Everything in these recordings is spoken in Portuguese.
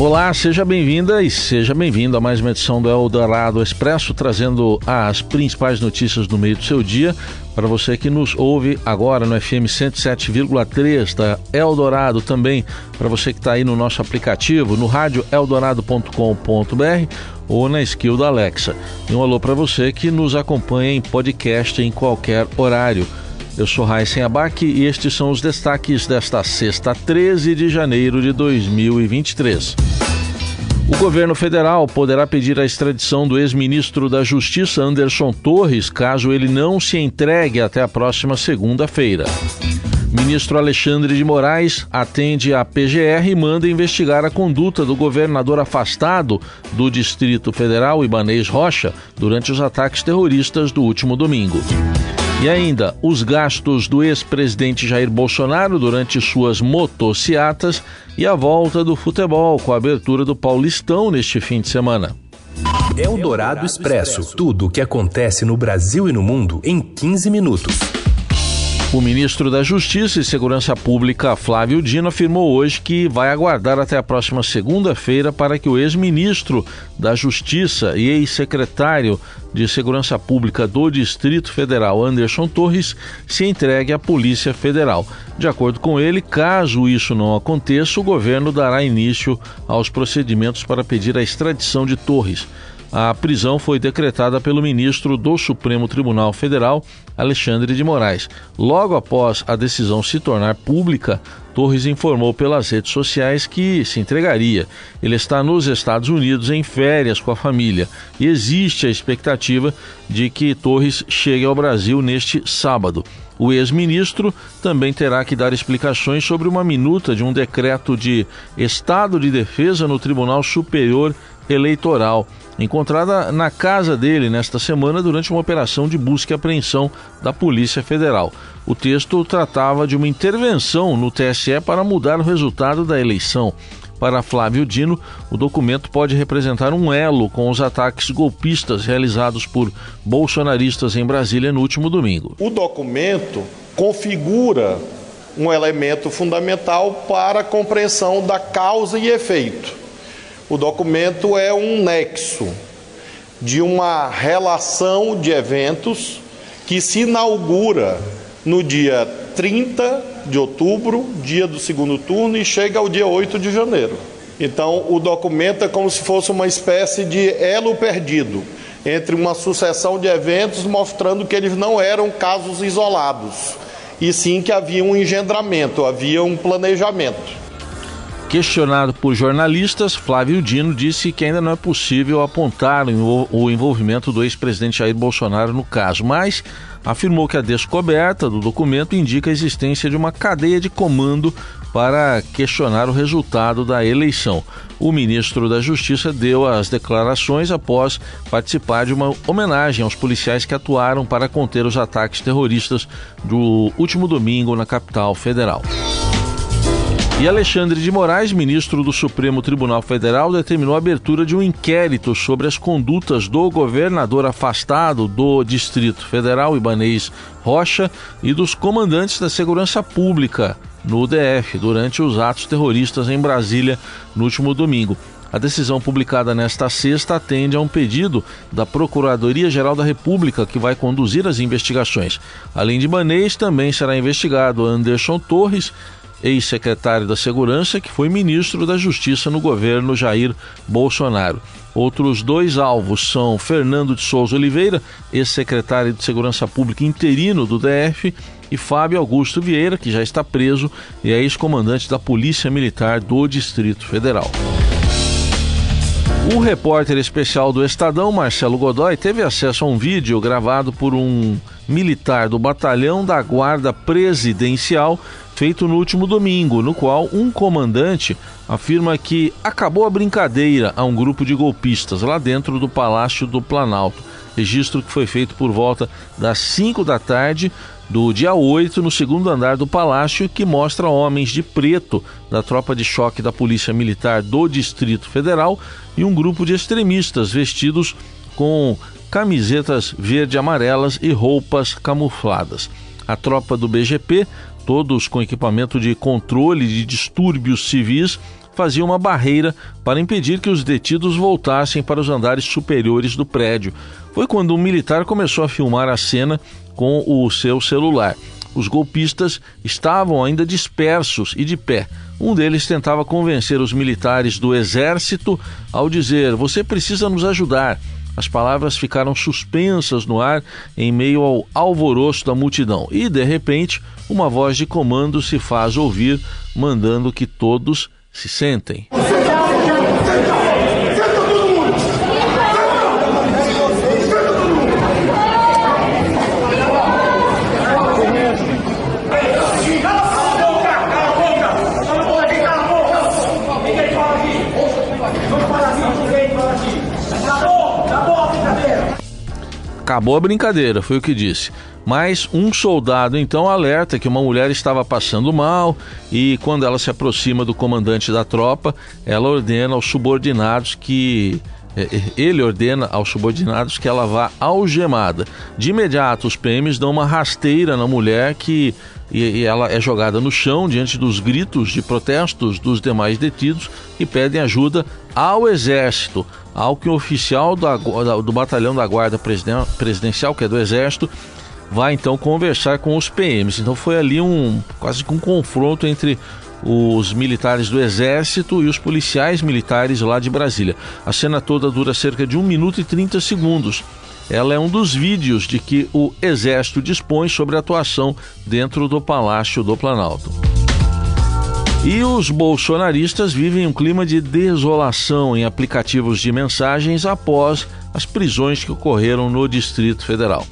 Olá, seja bem-vinda e seja bem-vindo a mais uma edição do Eldorado Expresso, trazendo as principais notícias do meio do seu dia para você que nos ouve agora no FM 107,3 da Eldorado, também para você que está aí no nosso aplicativo, no rádio eldorado.com.br ou na skill da Alexa. E um alô para você que nos acompanha em podcast em qualquer horário. Eu sou Raíssen Abac e estes são os destaques desta sexta, 13 de janeiro de 2023. O governo federal poderá pedir a extradição do ex-ministro da Justiça Anderson Torres, caso ele não se entregue até a próxima segunda-feira. Ministro Alexandre de Moraes atende à PGR e manda investigar a conduta do governador afastado do Distrito Federal, Ibanês Rocha, durante os ataques terroristas do último domingo. E ainda, os gastos do ex-presidente Jair Bolsonaro durante suas motociatas e a volta do futebol com a abertura do Paulistão neste fim de semana. É o Dourado Expresso. Tudo o que acontece no Brasil e no mundo em 15 minutos. O ministro da Justiça e Segurança Pública, Flávio Dino, afirmou hoje que vai aguardar até a próxima segunda-feira para que o ex-ministro da Justiça e ex-secretário de Segurança Pública do Distrito Federal, Anderson Torres, se entregue à Polícia Federal. De acordo com ele, caso isso não aconteça, o governo dará início aos procedimentos para pedir a extradição de Torres. A prisão foi decretada pelo ministro do Supremo Tribunal Federal, Alexandre de Moraes. Logo após a decisão se tornar pública, Torres informou pelas redes sociais que se entregaria. Ele está nos Estados Unidos em férias com a família e existe a expectativa de que Torres chegue ao Brasil neste sábado. O ex-ministro também terá que dar explicações sobre uma minuta de um decreto de estado de defesa no Tribunal Superior Eleitoral encontrada na casa dele nesta semana durante uma operação de busca e apreensão da Polícia Federal. O texto tratava de uma intervenção no TSE para mudar o resultado da eleição. Para Flávio Dino, o documento pode representar um elo com os ataques golpistas realizados por bolsonaristas em Brasília no último domingo. O documento configura um elemento fundamental para a compreensão da causa e efeito o documento é um nexo de uma relação de eventos que se inaugura no dia 30 de outubro, dia do segundo turno, e chega ao dia 8 de janeiro. Então, o documento é como se fosse uma espécie de elo perdido entre uma sucessão de eventos mostrando que eles não eram casos isolados, e sim que havia um engendramento, havia um planejamento. Questionado por jornalistas, Flávio Dino disse que ainda não é possível apontar o envolvimento do ex-presidente Jair Bolsonaro no caso, mas afirmou que a descoberta do documento indica a existência de uma cadeia de comando para questionar o resultado da eleição. O ministro da Justiça deu as declarações após participar de uma homenagem aos policiais que atuaram para conter os ataques terroristas do último domingo na capital federal. E Alexandre de Moraes, ministro do Supremo Tribunal Federal, determinou a abertura de um inquérito sobre as condutas do governador afastado do Distrito Federal, Ibanês Rocha, e dos comandantes da segurança pública no DF durante os atos terroristas em Brasília no último domingo. A decisão publicada nesta sexta atende a um pedido da Procuradoria-Geral da República, que vai conduzir as investigações. Além de Banês, também será investigado Anderson Torres, ex-secretário da Segurança, que foi ministro da Justiça no governo Jair Bolsonaro. Outros dois alvos são Fernando de Souza Oliveira, ex-secretário de Segurança Pública interino do DF, e Fábio Augusto Vieira, que já está preso e é ex-comandante da Polícia Militar do Distrito Federal. O repórter especial do Estadão, Marcelo Godoy, teve acesso a um vídeo gravado por um militar do Batalhão da Guarda Presidencial feito no último domingo, no qual um comandante afirma que acabou a brincadeira a um grupo de golpistas lá dentro do Palácio do Planalto. Registro que foi feito por volta das 5 da tarde do dia 8 no segundo andar do palácio, que mostra homens de preto da tropa de choque da Polícia Militar do Distrito Federal e um grupo de extremistas vestidos com camisetas verde amarelas e roupas camufladas. A tropa do BGP, todos com equipamento de controle de distúrbios civis, fazia uma barreira para impedir que os detidos voltassem para os andares superiores do prédio. Foi quando um militar começou a filmar a cena com o seu celular. Os golpistas estavam ainda dispersos e de pé. Um deles tentava convencer os militares do exército ao dizer: Você precisa nos ajudar. As palavras ficaram suspensas no ar em meio ao alvoroço da multidão. E, de repente, uma voz de comando se faz ouvir, mandando que todos se sentem. Acabou a brincadeira, foi o que disse. Mas um soldado então alerta que uma mulher estava passando mal e quando ela se aproxima do comandante da tropa, ela ordena aos subordinados que é, é, ele ordena aos subordinados que ela vá algemada. De imediato, os PMs dão uma rasteira na mulher que e, ela é jogada no chão diante dos gritos de protestos dos demais detidos que pedem ajuda ao exército ao que o oficial da, do batalhão da guarda presidencial, que é do exército, vai então conversar com os PMs. Então foi ali um quase que um confronto entre os militares do Exército e os policiais militares lá de Brasília. A cena toda dura cerca de 1 minuto e 30 segundos. Ela é um dos vídeos de que o Exército dispõe sobre a atuação dentro do Palácio do Planalto. E os bolsonaristas vivem um clima de desolação em aplicativos de mensagens após as prisões que ocorreram no Distrito Federal.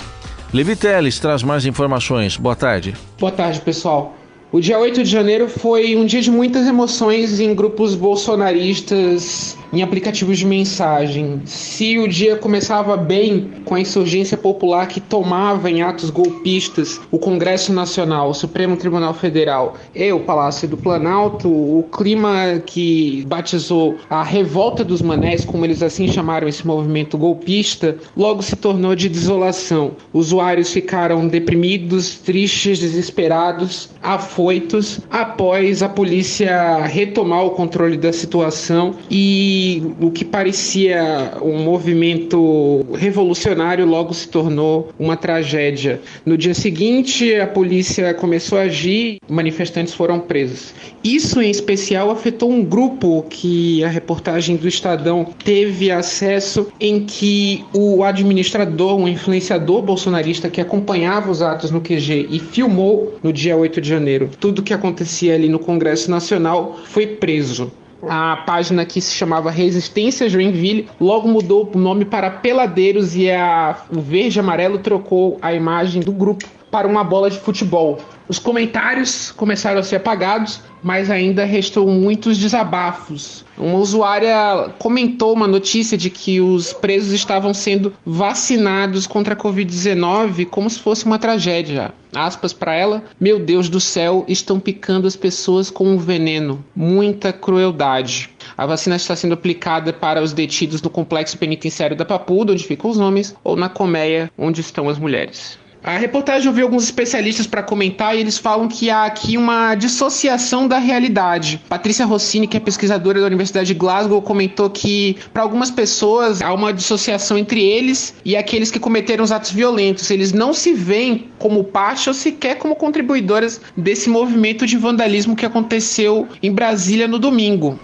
Levi Teles traz mais informações. Boa tarde. Boa tarde, pessoal. O dia 8 de janeiro foi um dia de muitas emoções em grupos bolsonaristas em aplicativos de mensagem. Se o dia começava bem com a insurgência popular que tomava em atos golpistas o Congresso Nacional, o Supremo Tribunal Federal e o Palácio do Planalto, o clima que batizou a revolta dos manés, como eles assim chamaram esse movimento golpista, logo se tornou de desolação. Usuários ficaram deprimidos, tristes, desesperados, afoitos após a polícia retomar o controle da situação e o que parecia um movimento revolucionário logo se tornou uma tragédia. No dia seguinte, a polícia começou a agir, manifestantes foram presos. Isso em especial afetou um grupo que a reportagem do Estadão teve acesso, em que o administrador, um influenciador bolsonarista que acompanhava os atos no QG e filmou no dia 8 de janeiro tudo o que acontecia ali no Congresso Nacional, foi preso a página que se chamava Resistência Joinville, logo mudou o nome para Peladeiros e a, o verde e amarelo trocou a imagem do grupo para uma bola de futebol. Os comentários começaram a ser apagados, mas ainda restou muitos desabafos. Uma usuária comentou uma notícia de que os presos estavam sendo vacinados contra a Covid-19 como se fosse uma tragédia. Aspas para ela: Meu Deus do céu, estão picando as pessoas com um veneno. Muita crueldade. A vacina está sendo aplicada para os detidos no complexo penitenciário da Papuda, onde ficam os homens, ou na colmeia, onde estão as mulheres. A reportagem ouviu alguns especialistas para comentar e eles falam que há aqui uma dissociação da realidade. Patrícia Rossini, que é pesquisadora da Universidade de Glasgow, comentou que para algumas pessoas há uma dissociação entre eles e aqueles que cometeram os atos violentos. Eles não se veem como parte ou sequer como contribuidoras desse movimento de vandalismo que aconteceu em Brasília no domingo.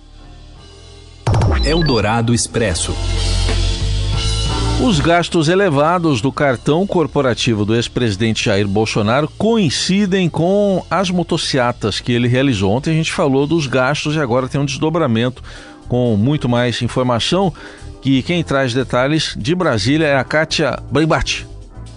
Eldorado Expresso. Os gastos elevados do cartão corporativo do ex-presidente Jair Bolsonaro coincidem com as motocicletas que ele realizou. Ontem a gente falou dos gastos e agora tem um desdobramento com muito mais informação. Que quem traz detalhes de Brasília é a Kátia Brembati.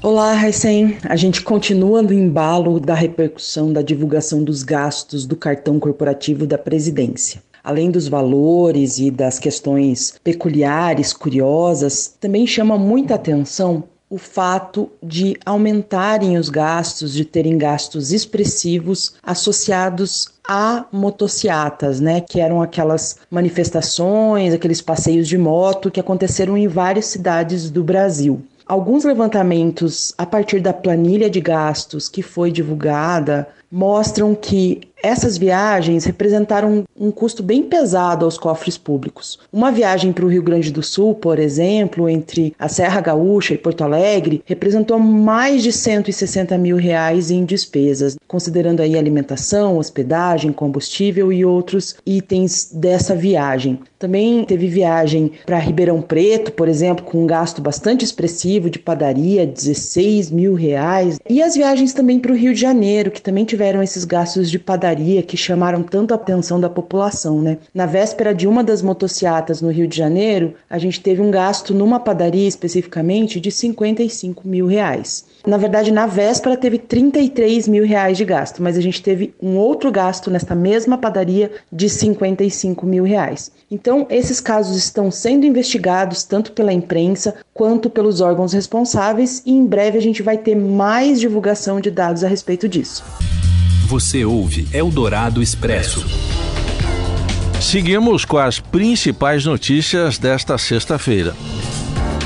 Olá, Raicen. A gente continua no embalo da repercussão da divulgação dos gastos do cartão corporativo da presidência além dos valores e das questões peculiares, curiosas, também chama muita atenção o fato de aumentarem os gastos, de terem gastos expressivos associados a motociatas, né, que eram aquelas manifestações, aqueles passeios de moto que aconteceram em várias cidades do Brasil. Alguns levantamentos a partir da planilha de gastos que foi divulgada mostram que essas viagens representaram um custo bem pesado aos cofres públicos. Uma viagem para o Rio Grande do Sul, por exemplo, entre a Serra Gaúcha e Porto Alegre, representou mais de 160 mil reais em despesas, considerando aí alimentação, hospedagem, combustível e outros itens dessa viagem. Também teve viagem para Ribeirão Preto, por exemplo, com um gasto bastante expressivo de padaria, 16 mil reais. E as viagens também para o Rio de Janeiro, que também tiveram esses gastos de padaria que chamaram tanto a atenção da população, né? Na véspera de uma das motociatas no Rio de Janeiro, a gente teve um gasto numa padaria especificamente de 55 mil reais. Na verdade, na véspera teve 33 mil reais de gasto, mas a gente teve um outro gasto nesta mesma padaria de 55 mil reais. Então, esses casos estão sendo investigados tanto pela imprensa quanto pelos órgãos responsáveis e em breve a gente vai ter mais divulgação de dados a respeito disso. Você ouve Eldorado Expresso. Seguimos com as principais notícias desta sexta-feira.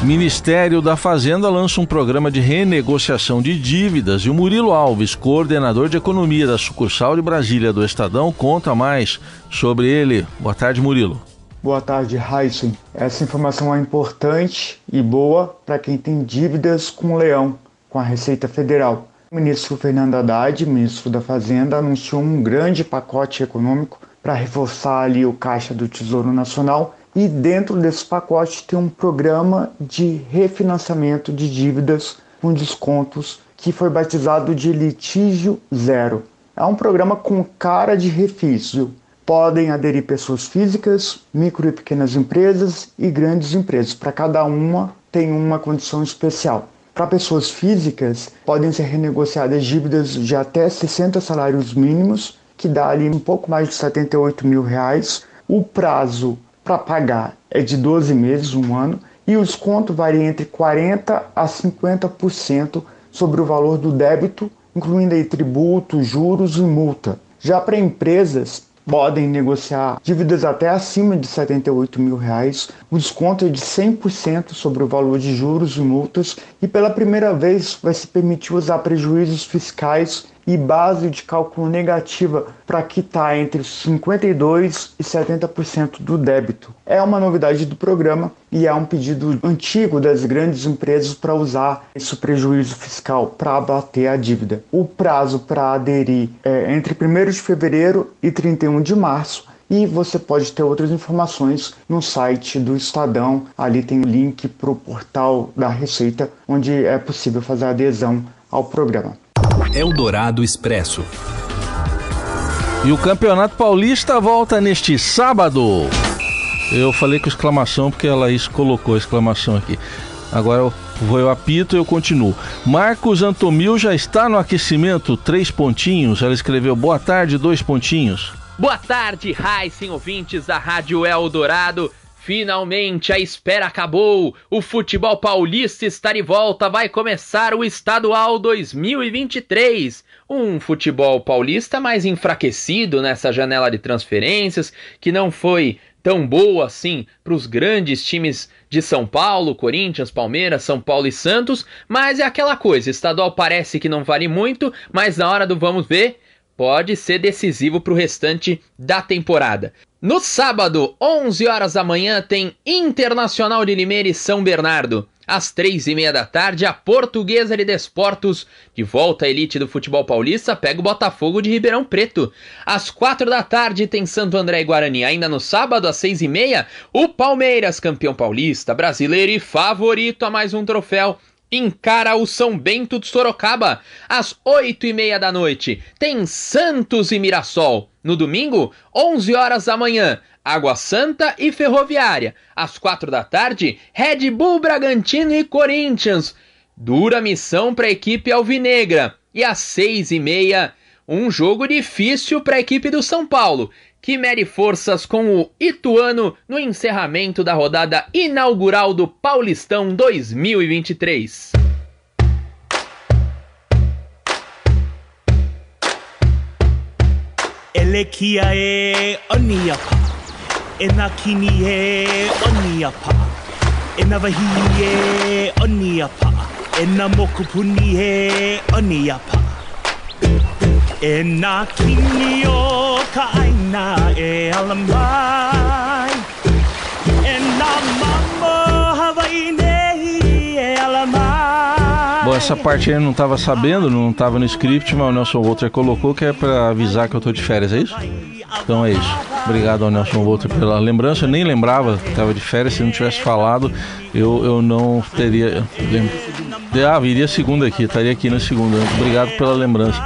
Ministério da Fazenda lança um programa de renegociação de dívidas e o Murilo Alves, coordenador de economia da sucursal de Brasília do Estadão, conta mais sobre ele. Boa tarde, Murilo. Boa tarde, Heisen. Essa informação é importante e boa para quem tem dívidas com o Leão, com a Receita Federal. O ministro Fernando Haddad, ministro da Fazenda, anunciou um grande pacote econômico para reforçar ali o caixa do Tesouro Nacional e dentro desse pacote tem um programa de refinanciamento de dívidas com descontos que foi batizado de litígio zero. É um programa com cara de refício. Podem aderir pessoas físicas, micro e pequenas empresas e grandes empresas. Para cada uma tem uma condição especial. Para pessoas físicas, podem ser renegociadas dívidas de até 60 salários mínimos, que dá ali um pouco mais de 78 mil reais. O prazo para pagar é de 12 meses, um ano, e o desconto varia entre 40% a 50% sobre o valor do débito, incluindo aí tributo, juros e multa. Já para empresas, podem negociar dívidas até acima de 78 mil reais. O desconto é de 100% sobre o valor de juros e multas e pela primeira vez vai se permitir usar prejuízos fiscais e base de cálculo negativa para quitar entre 52% e 70% do débito. É uma novidade do programa e é um pedido antigo das grandes empresas para usar esse prejuízo fiscal para abater a dívida. O prazo para aderir é entre 1 de fevereiro e 31 de março e você pode ter outras informações no site do Estadão. Ali tem o link para o portal da Receita, onde é possível fazer adesão ao programa. Eldorado Expresso. E o Campeonato Paulista volta neste sábado. Eu falei com exclamação porque a Laís colocou exclamação aqui. Agora eu vou eu apito e eu continuo. Marcos Antomil já está no aquecimento, três pontinhos. Ela escreveu boa tarde, dois pontinhos. Boa tarde, Raíssen ouvintes da Rádio Eldorado. Finalmente a espera acabou! O futebol paulista está de volta, vai começar o Estadual 2023. Um futebol paulista mais enfraquecido nessa janela de transferências, que não foi tão boa assim para os grandes times de São Paulo, Corinthians, Palmeiras, São Paulo e Santos, mas é aquela coisa, estadual parece que não vale muito, mas na hora do vamos ver, pode ser decisivo para o restante da temporada. No sábado, 11 horas da manhã, tem Internacional de Limeira e São Bernardo. Às três e meia da tarde, a Portuguesa de Desportos, de volta à elite do futebol paulista, pega o Botafogo de Ribeirão Preto. Às quatro da tarde, tem Santo André e Guarani. Ainda no sábado, às seis e meia, o Palmeiras, campeão paulista, brasileiro e favorito a mais um troféu, encara o São Bento de Sorocaba. Às oito e meia da noite, tem Santos e Mirassol. No domingo, 11 horas da manhã, Água Santa e Ferroviária. Às quatro da tarde, Red Bull Bragantino e Corinthians. Dura missão para a equipe alvinegra. E às seis e meia, um jogo difícil para a equipe do São Paulo, que mede forças com o Ituano no encerramento da rodada inaugural do Paulistão 2023. Elekia e oniapa, enakinie oniapa, e na wahini e oni apa e na moku puni e oni apa e na kini o ka aina e ala mai e na mama Hawaii nei e ala mai Bom, essa parte aí eu não estava sabendo, não estava no script, mas o Nelson Walter colocou que é para avisar que eu tô de férias, é isso? Então é isso. Obrigado ao Nelson Walter pela lembrança. Eu nem lembrava que estava de férias. Se não tivesse falado, eu, eu não teria. Lem... Ah, viria segunda aqui, estaria aqui na segunda. Obrigado pela lembrança.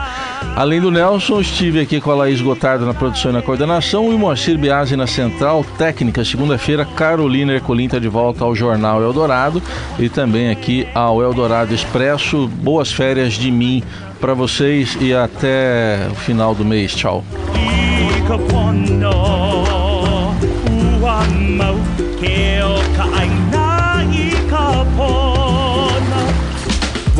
Além do Nelson, estive aqui com a Laís Gotardo na produção e na coordenação e o Moacir Biasi na central técnica. Segunda-feira, Carolina Ercolim está de volta ao Jornal Eldorado e também aqui ao Eldorado Expresso. Boas férias de mim para vocês e até o final do mês. Tchau. ka